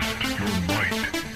Test your might.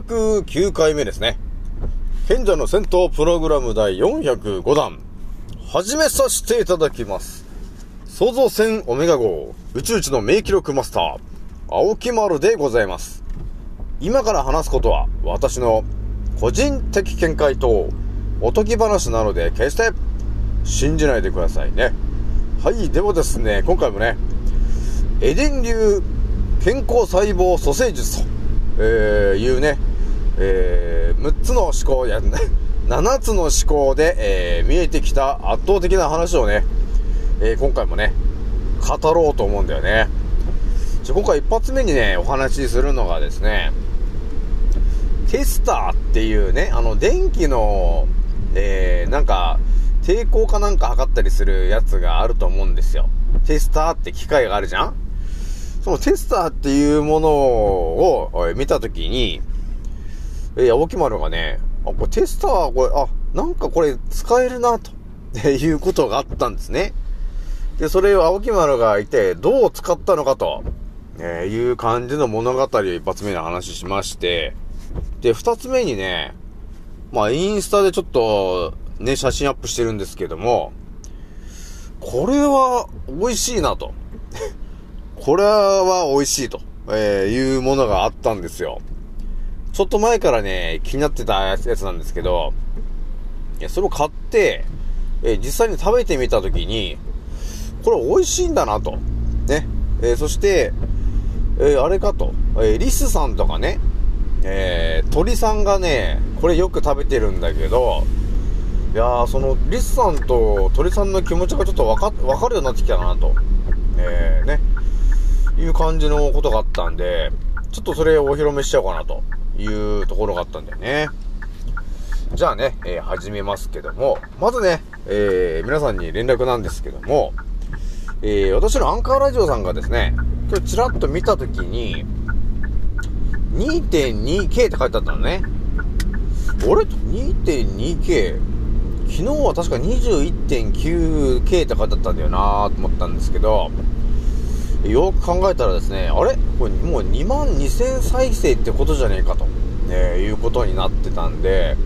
509回目ですね。賢者の戦闘プログラム第405弾。始めさせていただきます。創造船オメガ号宇宙一の名記録マスター、青木丸でございます。今から話すことは私の個人的見解とおとぎ話なので決して信じないでくださいね。はい、ではですね、今回もね、エデン流健康細胞蘇生術と、えーいうね、えー6つの思考や、7つの思考で、えー見えてきた圧倒的な話をね、えー今回もね、語ろうと思うんだよね。じゃ今回一発目にね、お話しするのがですね、テスターっていうね、あの、電気の、えー、なんか、抵抗かなんか測ったりするやつがあると思うんですよ。テスターって機械があるじゃんそのテスターっていうものを見たときに、え、青木丸がね、あ、これテスター、これ、あ、なんかこれ使えるな、ということがあったんですね。で、それを青木丸がいて、どう使ったのかと、えいう感じの物語を一発目に話しまして、で、二つ目にね、まあ、インスタでちょっと、ね、写真アップしてるんですけども、これは美味しいなと。これは美味しいと、えいうものがあったんですよ。ちょっと前からね、気になってたやつなんですけど、いや、それを買って、え実際に食べてみたときに、これ美味しいんだなと。ね。えそして、えあれかと。えーリスさんとかね、えー鳥さんがね、これよく食べてるんだけど、いやー、その、リスさんと鳥さんの気持ちがちょっとわか、わかるようになってきたなと。えー、ね。いう感じのことがあったんで、ちょっとそれをお披露目しちゃおうかなというところがあったんだよね。じゃあね、えー始めますけども、まずね、えー皆さんに連絡なんですけども、えー私のアンカーラジオさんがですね、今日ちらっと見たときに、2.2K って書いてあったのね。あれ ?2.2K? 昨日は確か 21.9K って書いてあったんだよなーと思ったんですけど、よく考えたらですね、あれ？これもう2万2000再生ってことじゃねえかと、ね、いうことになってたんで、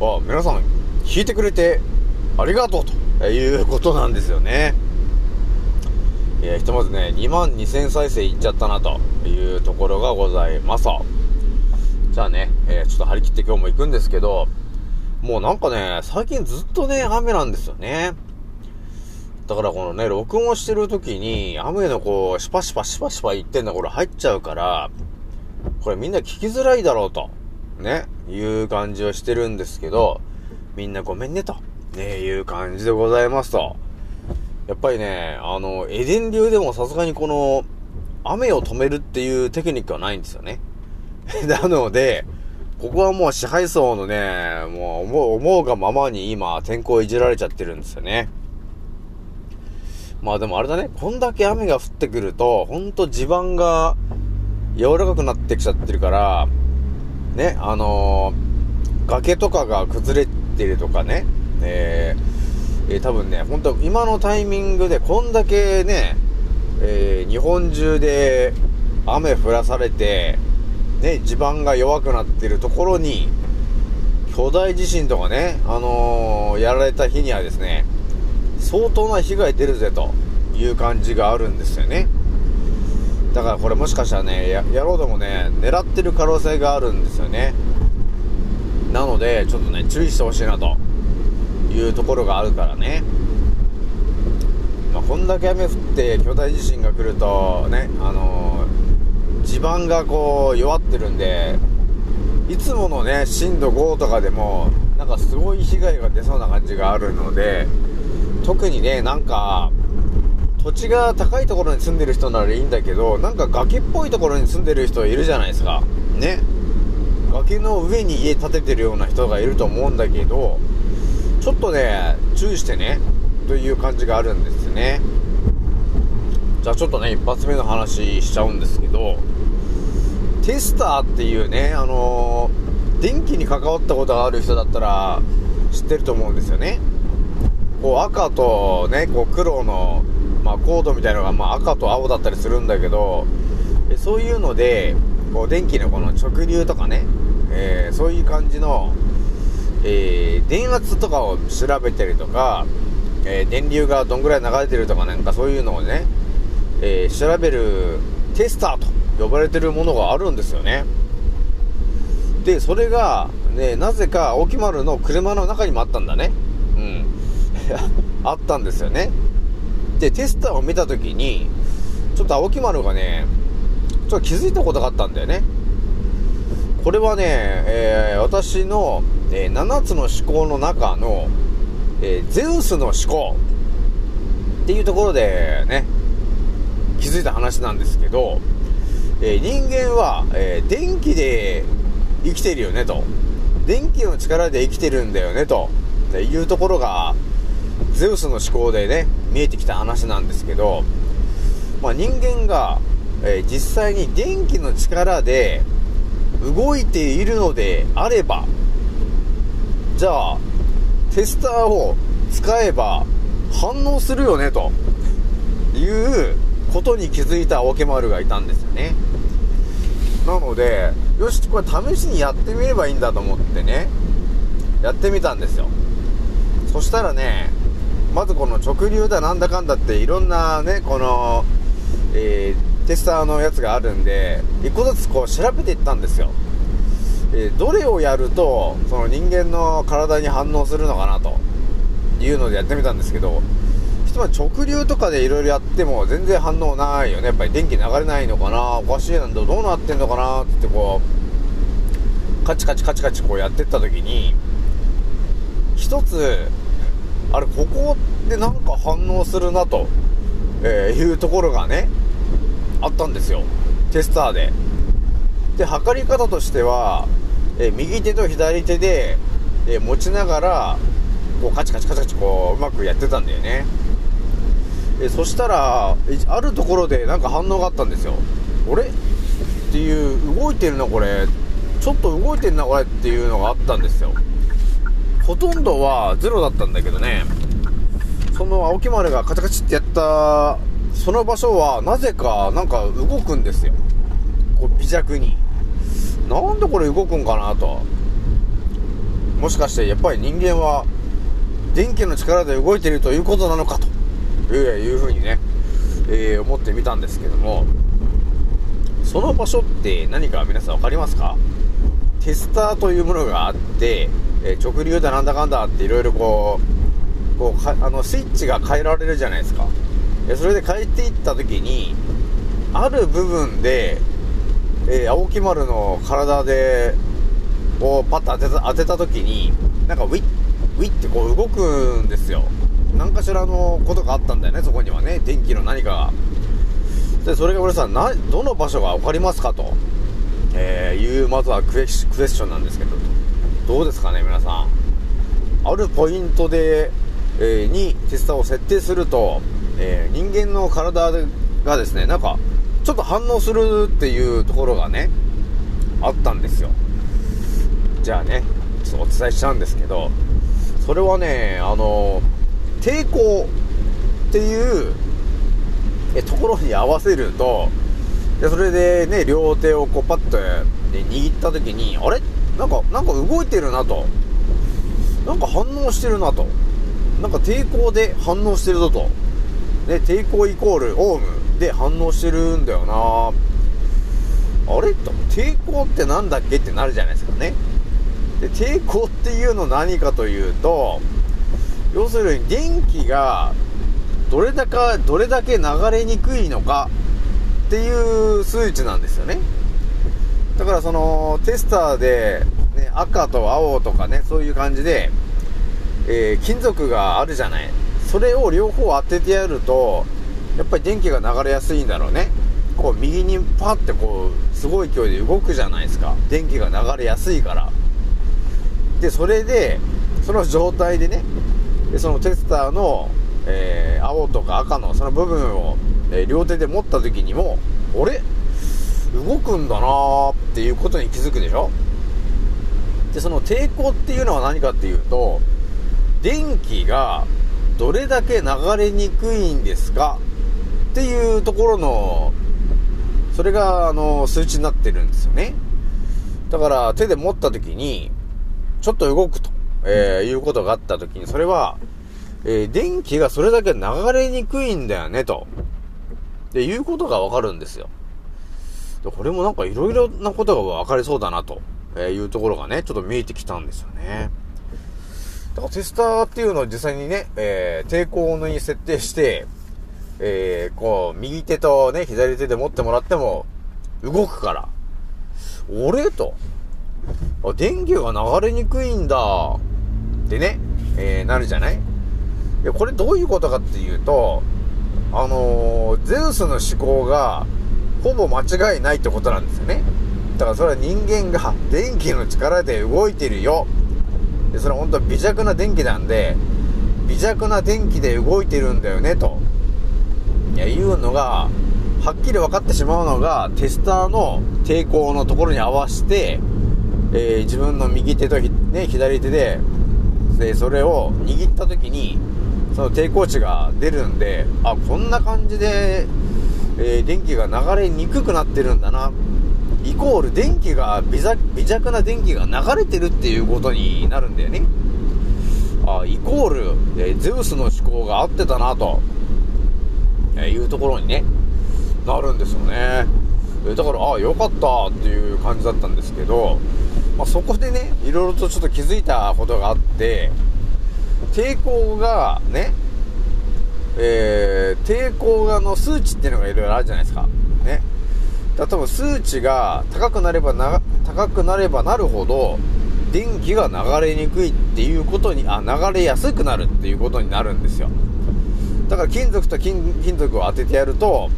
あ、皆さん、聞いてくれてありがとうということなんですよね。いや、ひとまずね、2万2000再生いっちゃったなというところがございます。じゃあね、えーちょっと張り切って今日も行くんですけど、もうなんかね、最近ずっとね、雨なんですよね。だからこのね、録音してる時に、雨のこう、シュパシュパシュパシュパ言ってんのこれ入っちゃうから、これみんな聞きづらいだろうと、ね、いう感じをしてるんですけど、みんなごめんねと、ね、いう感じでございますと。やっぱりね、あの、エデン流でもさすがにこの、雨を止めるっていうテクニックはないんですよね。なので、ここはもう支配層のね、もう思うがままに今天候いじられちゃってるんですよね。まあでもあれだね、こんだけ雨が降ってくると、ほんと地盤が柔らかくなってきちゃってるから、ね、あのー崖とかが崩れてるとかね、えーえー多分ね、本当今のタイミングでこんだけね、えー日本中で雨降らされて、ね、地盤が弱くなってるところに、巨大地震とかね、あのーやられた日にはですね、相当な被害出るぜという感じがあるんですよね。だからこれもしかしたらねや野郎でもね狙ってる可能性があるんですよね。なのでちょっとね注意してほしいなというところがあるからね。まあ、こんだけ雨降って巨大地震が来るとねあのー地盤がこう弱ってるんでいつものね震度5とかでもなんかすごい被害が出そうな感じがあるので特にねなんか土地が高いところに住んでる人ならいいんだけどなんか崖っぽいところに住んでる人いるじゃないですか。ね。崖の上に家建ててるような人がいると思うんだけどちょっとね注意してねという感じがあるんですね。じゃあちょっとね一発目の話しちゃうんですけどテスターっていうねあのー電気に関わったことがある人だったら知ってると思うんですよね。こう赤とねこう黒の、まあ、コードみたいなのが、まあ、赤と青だったりするんだけどそういうのでこう電気のこの直流とかね、えーそういう感じの、えー電圧とかを調べたりとか、えー電流がどんぐらい流れてるとかなんかそういうのをね、え調べるテスターと呼ばれてるものがあるんですよね。でそれが、ね、なぜか青木丸の車の中にもあったんだね。あったんですよね。でテスターを見た時にちょっと青木丸がねちょっと気づいたことがあったんだよね。これはね、えー私の、えー7つの思考の中の、えーゼウスの思考っていうところでね気づいた話なんですけど、え人間は、え電気で生きてるよねと。電気の力で生きてるんだよねというところがゼウスの思考でね見えてきた話なんですけど、まあ、人間が、えー実際に電気の力で動いているのであればじゃあテスターを使えば反応するよねということに気づいた青木丸がいたんですよね。なのでよしこれ試しにやってみればいいんだと思ってねやってみたんですよ。そしたらねまずこの直流だなんだかんだっていろんなねこの、えーテスターのやつがあるんで一個ずつこう調べていったんですよ。えーどれをやるとその人間の体に反応するのかなというのでやってみたんですけどひとまず直流とかでいろいろやっても全然反応ないよね。やっぱり電気流れないのかなおかしいなんだどうなってんのかなってこうカチカチカチカチこうやってった時に一つあれここでなんか反応するなと、えいうところがねあったんですよ。テスターで。で測り方としては、え右手と左手で、え持ちながらこうカチカチカチカチこううまくやってたんだよね。えそしたらあるところでなんか反応があったんですよ。あれっていう動いてるなこれ。ちょっと動いてんなこれ。っていうのがあったんですよ。ほとんどはゼロだったんだけどね。その青木丸がカチャカチってやったその場所はなぜかなんか動くんですよ。こう微弱に。なんでこれ動くんかなと。もしかしてやっぱり人間は電気の力で動いてるということなのかと。いういうふうにね、えー思ってみたんですけども。その場所って何か皆さん分かりますか？テスターというものがあって、えー直流だなんだかんだっていろいろこうこうかあのスイッチが変えられるじゃないですか。でそれで変えていった時にある部分で、えー青木丸の体でこうパッと当てた当てた時になんかウィッウィッってこう動くんですよ。何かしらのことがあったんだよねそこにはね。電気の何かが。でそれが俺さなどの場所が分かりますかと、えーいうまずはクエクエスチョンなんですけど。どうですかね皆さん。あるポイントで、えーにテスタを設定すると、えー人間の体がですねなんかちょっと反応するっていうところがねあったんですよ。じゃあねちょっとお伝えしちゃうんですけどそれはねあの抵抗っていうえところに合わせるとでそれでね両手をこうパッと握った時にあれ？なんかなんか動いてるなとなんか反応してるなとなんか抵抗で反応してるぞと。ね、抵抗イコールオウムで反応してるんだよなあれ？と、抵抗ってなんだっけってなるじゃないですかね。で、抵抗っていうの何かというと、要するに電気がどれだか、どれだけ流れにくいのかっていう数値なんですよね。だからそのテスターで、ね、赤と青とかね、そういう感じで、えー金属があるじゃない。それを両方当ててやると、やっぱり電気が流れやすいんだろうね。こう右にパッてこう、すごい勢いで動くじゃないですか。電気が流れやすいから。で、それで、その状態でね、でそのテスターの、えー青とか赤のその部分を、えー両手で持った時にも、あれ動くんだなーっていうことに気づくでしょ？で、その抵抗っていうのは何かっていうと、電気がどれだけ流れにくいんですか？っていうところの、それが、あの、数値になってるんですよね。だから、手で持った時に、ちょっと動くと、えーいうことがあった時に、それは、えー電気がそれだけ流れにくいんだよね、と。で、いうことがわかるんですよ。でこれもなんかいろいろなことがわかりそうだな、というところがね、ちょっと見えてきたんですよね。だからテスターっていうのを実際にね、えー抵抗に設定して、えーこう、右手とね、左手で持ってもらっても、動くから。俺と。あ、電気が流れにくいんだ。ってね、えーなるじゃない？いや、これどういうことかっていうと、あのーゼウスの思考が、ほぼ間違いないってことなんですよね。だからそれは人間が電気の力で動いてるよ。で、それは本当微弱な電気なんで、微弱な電気で動いてるんだよね、と。いや、いうのが、はっきり分かってしまうのが、テスターの抵抗のところに合わせて、えー自分の右手と、ね、左手で、で、それを握った時に、その抵抗値が出るんで、あ、こんな感じで、えー電気が流れにくくなってるんだな。イコール電気が微弱、な電気が流れてるっていうことになるんだよね。あ、イコール、えーゼウスの思考が合ってたなと、えーいうところにね、なるんですよね。えーだから、あよかったっていう感じだったんですけど、まあ、そこでね、いろいろとちょっと気づいたことがあって、抵抗がね、えー、抵抗がの数値っていうのがいろいろあるじゃないですか。ね。だから多分数値が高くなればな、高くなればなるほど、電気が流れにくいっていうことに、あ、流れやすくなるっていうことになるんですよ。だから金属と金金属を当ててやると、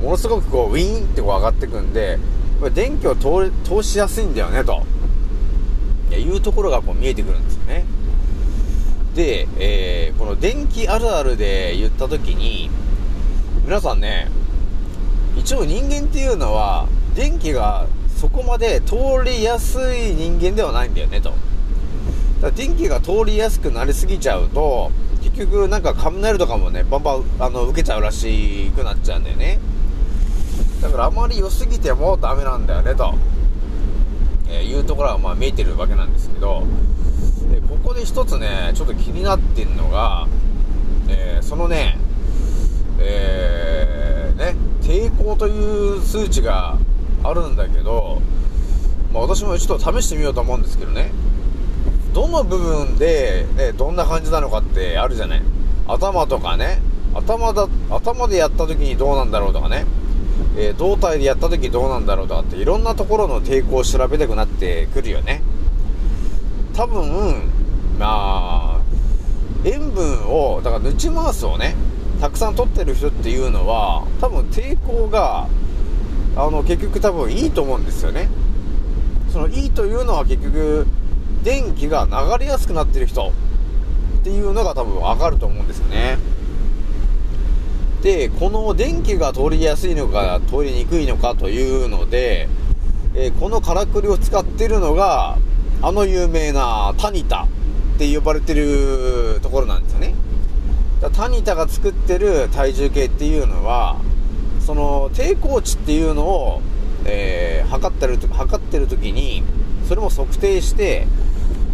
ものすごくこう、ウィーンってこう上がってくんで、これ電気を通通しやすいんだよね、と。いやいうところがこう見えてくるんですよね。で、えー、この電気あるあるで言ったときに、皆さんね、一応人間っていうのは、電気がそこまで通りやすい人間ではないんだよね、と。だから電気が通りやすくなりすぎちゃうと、結局なんか雷とかもね、バンバン、あの、受けちゃうらしくなっちゃうんだよね。だからあまり良すぎてもダメなんだよね、と。えーいうところはまあ見えてるわけなんですけど、ここで一つね、ちょっと気になってるのが、えーそのね、えーね、抵抗という数値があるんだけど、まあ、私もちょっと試してみようと思うんですけどね、どの部分で、ね、どんな感じなのかってあるじゃない。頭とかね、頭だ、頭でやった時にどうなんだろうとかね、えー胴体でやった時どうなんだろうとかっていろんなところの抵抗を調べたくなってくるよね。多分、まあ、塩分を、だからヌチマースをね、たくさん取ってる人っていうのは、多分抵抗が、あの、結局多分いいと思うんですよね。そのいいというのは結局、電気が流れやすくなってる人っていうのが多分わかると思うんですよね。で、この電気が通りやすいのか通りにくいのかというので、えーこのからくりを使ってるのが、あの有名なタニタって呼ばれてるところなんですよね。だタニタが作ってる体重計っていうのは、その抵抗値っていうのを、えー測ってる、測ってる時に、それも測定して、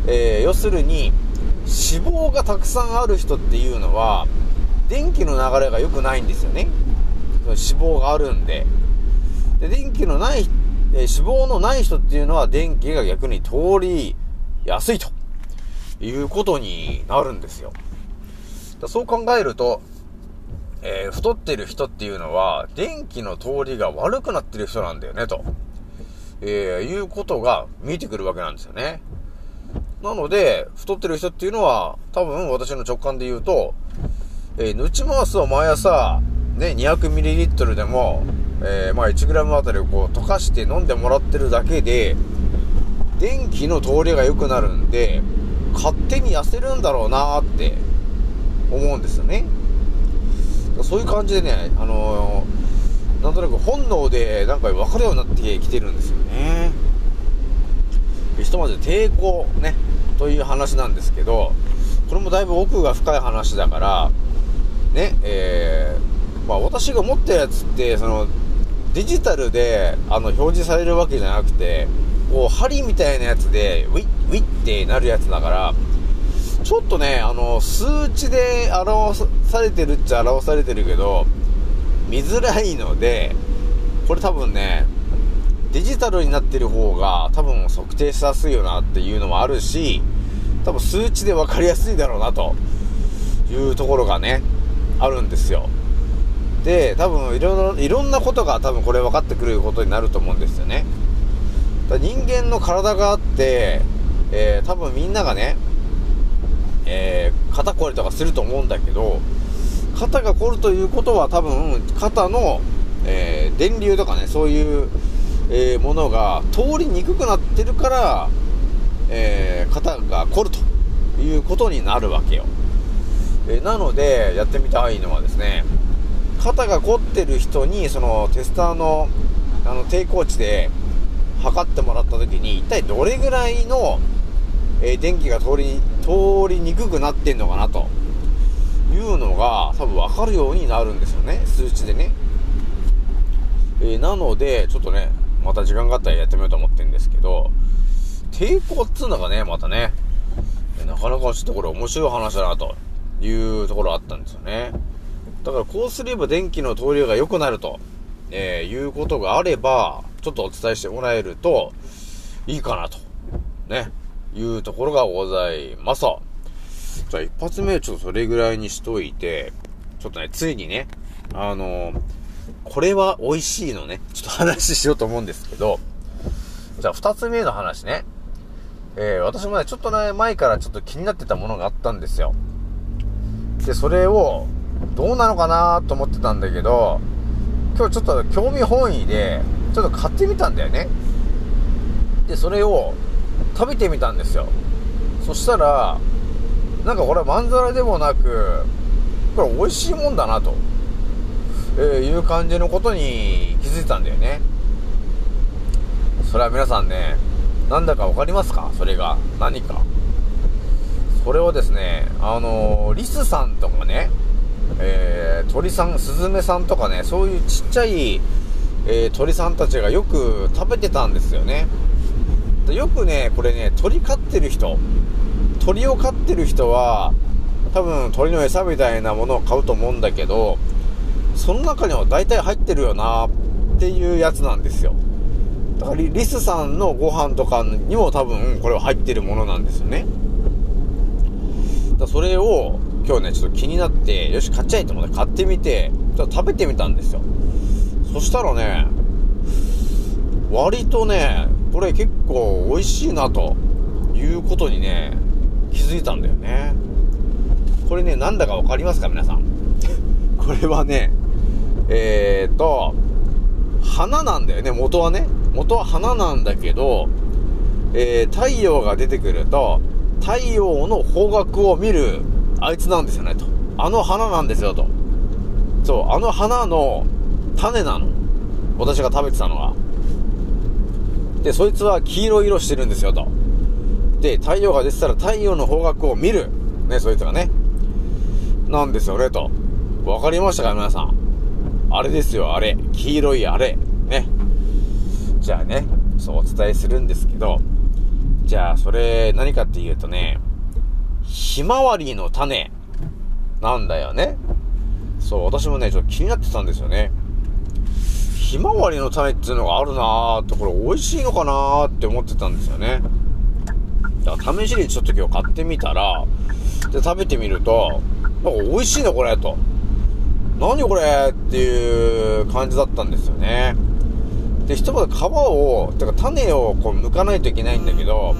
えー要するに、脂肪がたくさんある人っていうのは、電気の流れが良くないんですよね。脂肪があるんで。で、電気のない、えー脂肪のない人っていうのは電気が逆に通りやすいということになるんですよ。だそう考えると、えー太ってる人っていうのは、電気の通りが悪くなってる人なんだよね、と、えーいうことが見えてくるわけなんですよね。なので、太ってる人っていうのは、多分私の直感で言うと、えー、ヌチマースを毎朝、ね、200ml でも、えーまあ 1g あたりをこう溶かして飲んでもらってるだけで、電気の通りが良くなるんで、勝手に痩せるんだろうなって思うんですよね。そういう感じでね、あのーなんとなく本能でなんか分かるようになってきてるんですよね。ひとまず抵抗ね、という話なんですけど、これもだいぶ奥が深い話だから、ね、えー、まあ私が持ったやつって、その、デジタルで、あの、表示されるわけじゃなくて、こう、針みたいなやつで、ウィッ、ウィッってなるやつだから、ちょっとね、あの、数値で表されてるっちゃ表されてるけど、見づらいので、これ多分ね、デジタルになってる方が多分測定しやすいよなっていうのもあるし、多分数値で分かりやすいだろうなというところがね、あるんですよ。で、多分いろいろ、いろんなことが多分これ分かってくることになると思うんですよね。だ人間の体があって、えー多分みんながね、えー肩こりとかすると思うんだけど、肩が凝るということは多分肩の、えー電流とかね、そういう、えーものが通りにくくなってるから、えー肩が凝るということになるわけよ。えーなので、やってみたいのはですね、肩が凝ってる人に、そのテスターのあの抵抗値で測ってもらった時に、一体どれぐらいの、えー電気が通り、通りにくくなってんのかなというのが多分わかるようになるんですよね、数値でね。えーなので、ちょっとね、また時間があったらやってみようと思ってるんですけど、抵抗っつうのがね、またね、なかなかちょっとこれ面白い話だなというところあったんですよね。だからこうすれば電気の通りが良くなると、えーいうことがあれば、ちょっとお伝えしてもらえるといいかなと、ね、いうところがございます。じゃあ一発目ちょっとそれぐらいにしといて、ちょっとね、ついにね、あのーこれは美味しいのね、ちょっと話しようと思うんですけど、じゃあ二つ目の話ね。えー、私もね、ちょっとね、前からちょっと気になってたものがあったんですよ。で、それを、どうなのかなと思ってたんだけど、今日ちょっと興味本位で、ちょっと買ってみたんだよね。で、それを食べてみたんですよ。そしたら、なんかこれはまんざらでもなく、これ美味しいもんだなと、えーいう感じのことに気づいたんだよね。それは皆さんね、なんだかわかりますか？それが。何か。それをですね、あのーリスさんとかね、えー鳥さん、スズメさんとかね、そういうちっちゃい、えー鳥さんたちがよく食べてたんですよね。よくね、これね、鳥飼ってる人、鳥を飼ってる人は、多分鳥の餌みたいなものを買うと思うんだけど、その中には大体入ってるよなっていうやつなんですよ。だからリスさんのご飯とかにも多分これは入ってるものなんですよね。だそれを今日ね、ちょっと気になって、よし、買っちゃえと思って買ってみて、ちょっと食べてみたんですよ。そしたらね、割とね、これ結構美味しいなということにね、気づいたんだよね。これね、なんだかわかりますか皆さん？これはね、えーと、花なんだよね、元はね。元は花なんだけど、えー、太陽が出てくると、太陽の方角を見るあいつなんですよね、と。あの花なんですよ、と。そう、あの花の種なの。私が食べてたのは。で、そいつは黄色い色してるんですよ、と。で、太陽が出てたら太陽の方角を見る。ね、そいつがね。なんですよね、と。わかりましたか、皆さん？あれですよ、あれ。黄色いあれ。ね。じゃあね、そうお伝えするんですけど、じゃあ、それ、何かっていうとね、ひまわりの種なんだよね。そう、私もね、ちょっと気になってたんですよね。ひまわりの種っていうのがあるなーって、これ美味しいのかなーって思ってたんですよね。だから試しにちょっと今日買ってみたら、で、食べてみると、なんか美味しいねこれ、と。何これっていう感じだったんですよね。で、ひとまず皮を、てか種をこう剥かないといけないんだけど、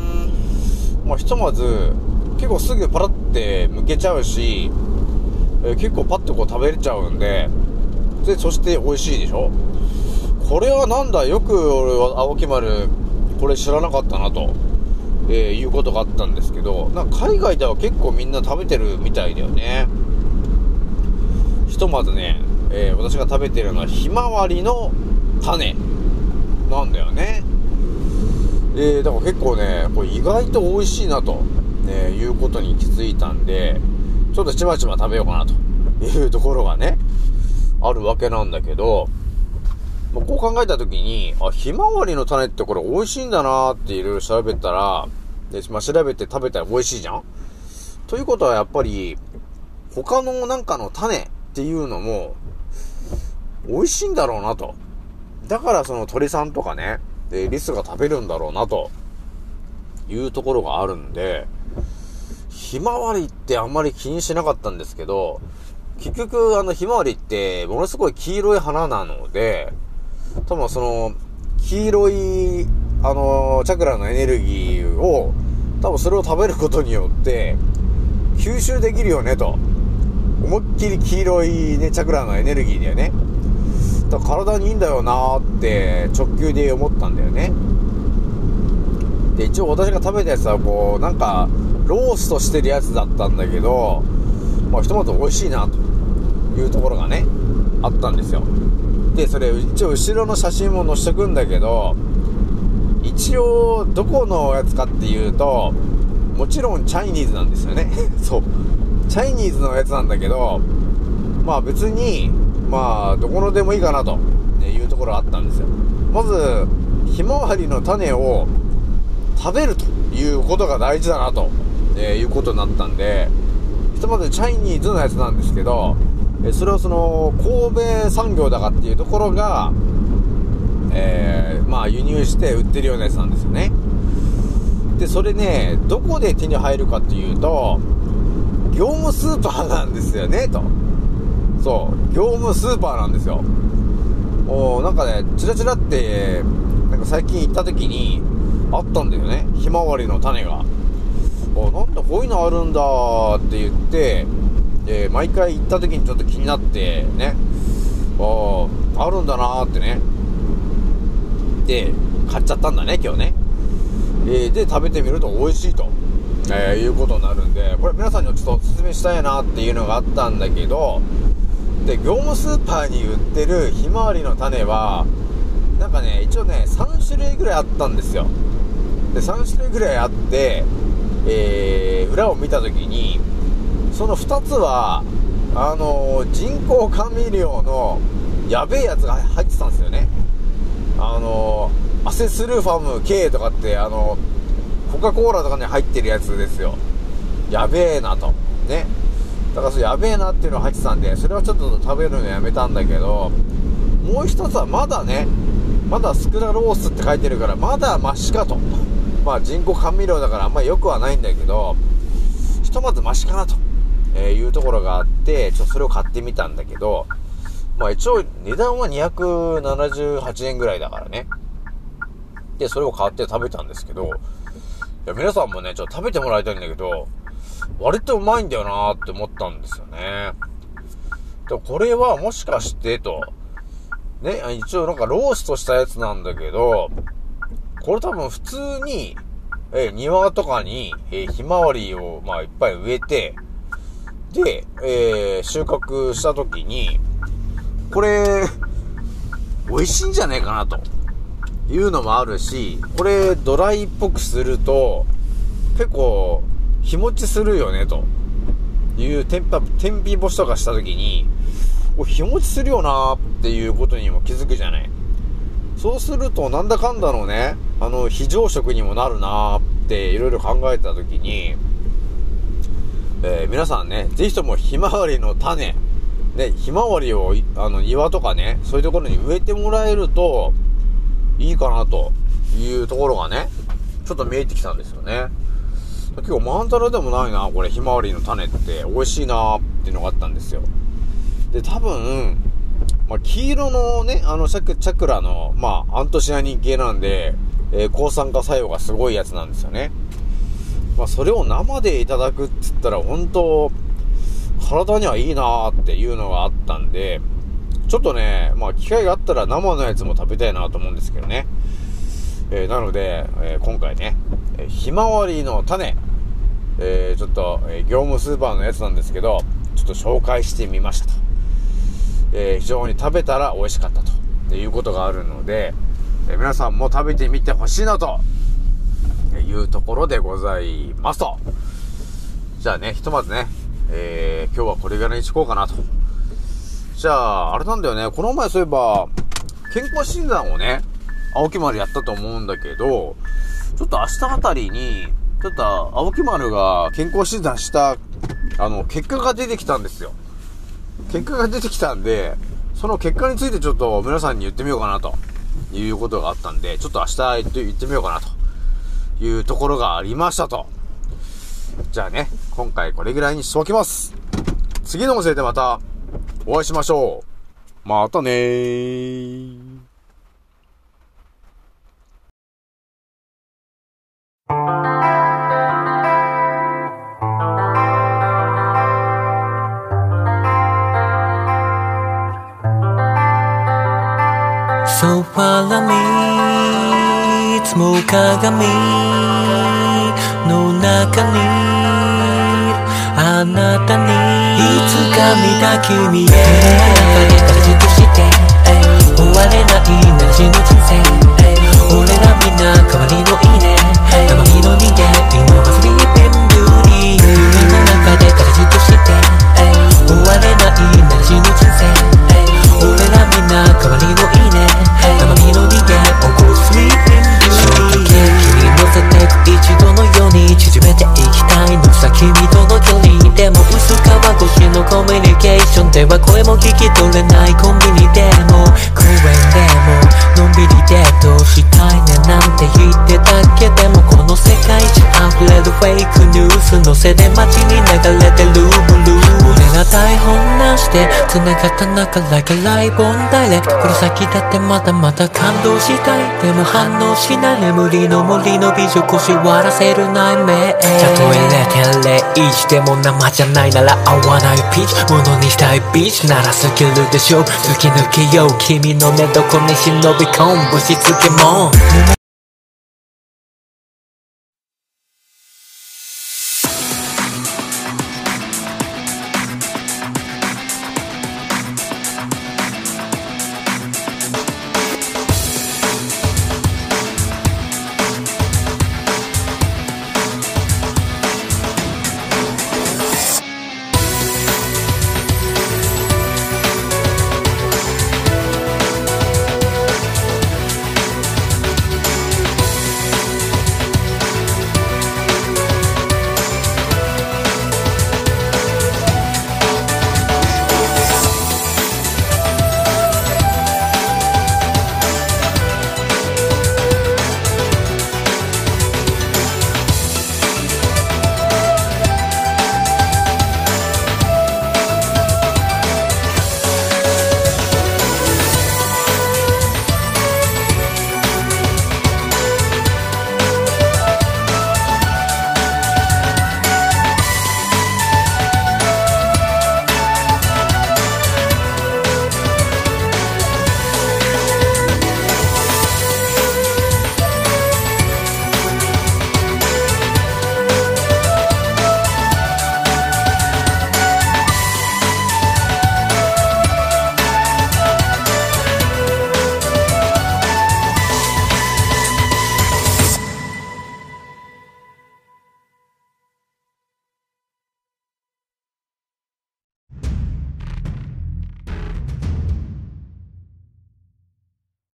まあ、ひとまず、結構すぐパラって剥けちゃうし、え結構パッとこう食べれちゃうんで、で、そして美味しいでしょこれはなんだ、よく俺は青木丸、これ知らなかったなと、えーいうことがあったんですけど、なんか海外では結構みんな食べてるみたいだよね。ひとまずね、えー私が食べてるのはひまわりの種なんだよね。えー、だから結構ね、これ意外と美味しいなと、ね、いうことに気づいたんで、ちょっとちまちま食べようかなというところがね、あるわけなんだけど、まあ、こう考えたときに、あ、ひまわりの種ってこれ美味しいんだなーっていろいろ調べたら、で、まあ、調べて食べたら美味しいじゃんということはやっぱり、他のなんかの種っていうのも、美味しいんだろうなと。だからその鳥さんとかね、で、リスが食べるんだろうなと、いうところがあるんで、ひまわりってあんまり気にしなかったんですけど、結局あのひまわりってものすごい黄色い花なので、多分その、黄色い、あの、チャクラのエネルギーを、多分それを食べることによって、吸収できるよねと。思いっきり黄色いね、チャクラのエネルギーだよね。だから体にいいんだよなーって直球で思ったんだよね。で、一応私が食べたやつはこう、なんか、ローストしてるやつだったんだけど、まあ、ひとまず美味しいなというところがね、あったんですよ。で、それ、一応後ろの写真も載せとくんだけど、一応、どこのやつかっていうと、もちろんチャイニーズなんですよね。そう。チャイニーズのやつなんだけど、まあ別に、まあ、どこのでもいいかなというところあったんですよ。まず、ひまわりの種を食べるということが大事だなと、えいうことになったんで、ひとまずチャイニーズのやつなんですけど、それをその、神戸産業だかっていうところが、えーまあ輸入して売ってるようなやつなんですよね。で、それね、どこで手に入るかっていうと、業務スーパーなんですよね、と。そう、業務スーパーなんですよ。おーなんかね、チラチラって、なんか最近行った時に、あったんだよね。ひまわりの種が。おなんだこういうのあるんだって言って、で、毎回行った時にちょっと気になって、ね。おーあるんだなーってね。で、買っちゃったんだね、今日ね。えーで、食べてみると美味しいと、えーいうことになるんで、これ皆さんにちょっとお勧めしたいなっていうのがあったんだけど、で、業務スーパーに売ってるひまわりの種は、なんかね、一応ね、3種類ぐらいあったんですよ。で、3種類ぐらいあって、えー、裏を見たときに、その2つは、あの人工甘味料のやべえやつが入ってたんですよね。あのーアセスルファム K とかって、あのコカ・コーラとかに入ってるやつですよ。やべえなと。ね。だからそれやべえなっていうのが入ってたんで、それはちょっと食べるのやめたんだけど、もう一つはまだね、まだスクラロースって書いてるから、まだマシかと。まあ人工甘味料だからあんまり良くはないんだけど、ひとまずマシかなと、えーいうところがあって、ちょっとそれを買ってみたんだけど、まあ一応値段は278円ぐらいだからね。で、それを買って食べたんですけど、いや、皆さんもね、ちょっと食べてもらいたいんだけど、割とうまいんだよなーって思ったんですよね。でこれはもしかしてと、ね、一応なんかローストしたやつなんだけど、これ多分普通に、え庭とかに、えひまわりを、まあ、いっぱい植えて、で、えー収穫した時に、これ、美味しいんじゃねえかなと。いうのもあるし、これドライっぽくすると、結構、日持ちするよね、という天日、天日干しとかした時に、日持ちするよなっていうことにも気づくじゃない。そうすると、なんだかんだのね、あの、非常食にもなるなっていろいろ考えた時に、えー皆さんね、ぜひともひまわりの種、ね、ひまわりをあの庭とかね、そういうところに植えてもらえるといいかなというところがね、ちょっと見えてきたんですよね。結構マンタラでもないな、これひまわりの種って美味しいなっていうのがあったんですよ。で、多分、まあ、黄色のね、あのチャクチャクラの、まあ、アントシアニン系なんで、えー抗酸化作用がすごいやつなんですよね。まあ、それを生でいただくって言ったら、本当体にはいいなーっていうのがあったんで、ちょっとね、まあ、機会があったら生のやつも食べたいなと思うんですけどね。えーなので、えー今回ね、えーひまわりの種、えちょっと、え業務スーパーのやつなんですけど、ちょっと紹介してみましたと。え非常に食べたら美味しかったということがあるので、え皆さんも食べてみてほしいなというところでございますと。じゃあね、ひとまずね、えー今日はこれぐらいにしこうかなと。じゃあ、あれなんだよね、この前そういえば、健康診断をね、青木丸やったと思うんだけど、ちょっと明日あたりに、ちょっと青木丸が健康診断した、あの、結果が出てきたんですよ。結果が出てきたんで、その結果についてちょっと皆さんに言ってみようかなということがあったんで、ちょっと明日言って言ってみようかなというところがありましたと。じゃあね、今回これぐらいにしておきます。次の音声でまたお会いしましょう。またねー。ソファラ見つも鏡中にあなたに。いつか見た君へ。では声も聞き取れないコンビニでも。公園でも。のんびりデートしたいねなんて言ってたけ？でもこの世界中溢れるフェイクニュースのせで街に流れてる。台本なしで繋がった中 Like a live on direct この先だってまだまだ感動したいでも反応しない眠りの森の美女腰割らせる内面たとえ0.01でも生じゃないなら合わないピーチ。ものにしたいビーチ。ならスキルでしょ。う突き抜けよう。君の寝床に忍び込む。ぶしつけも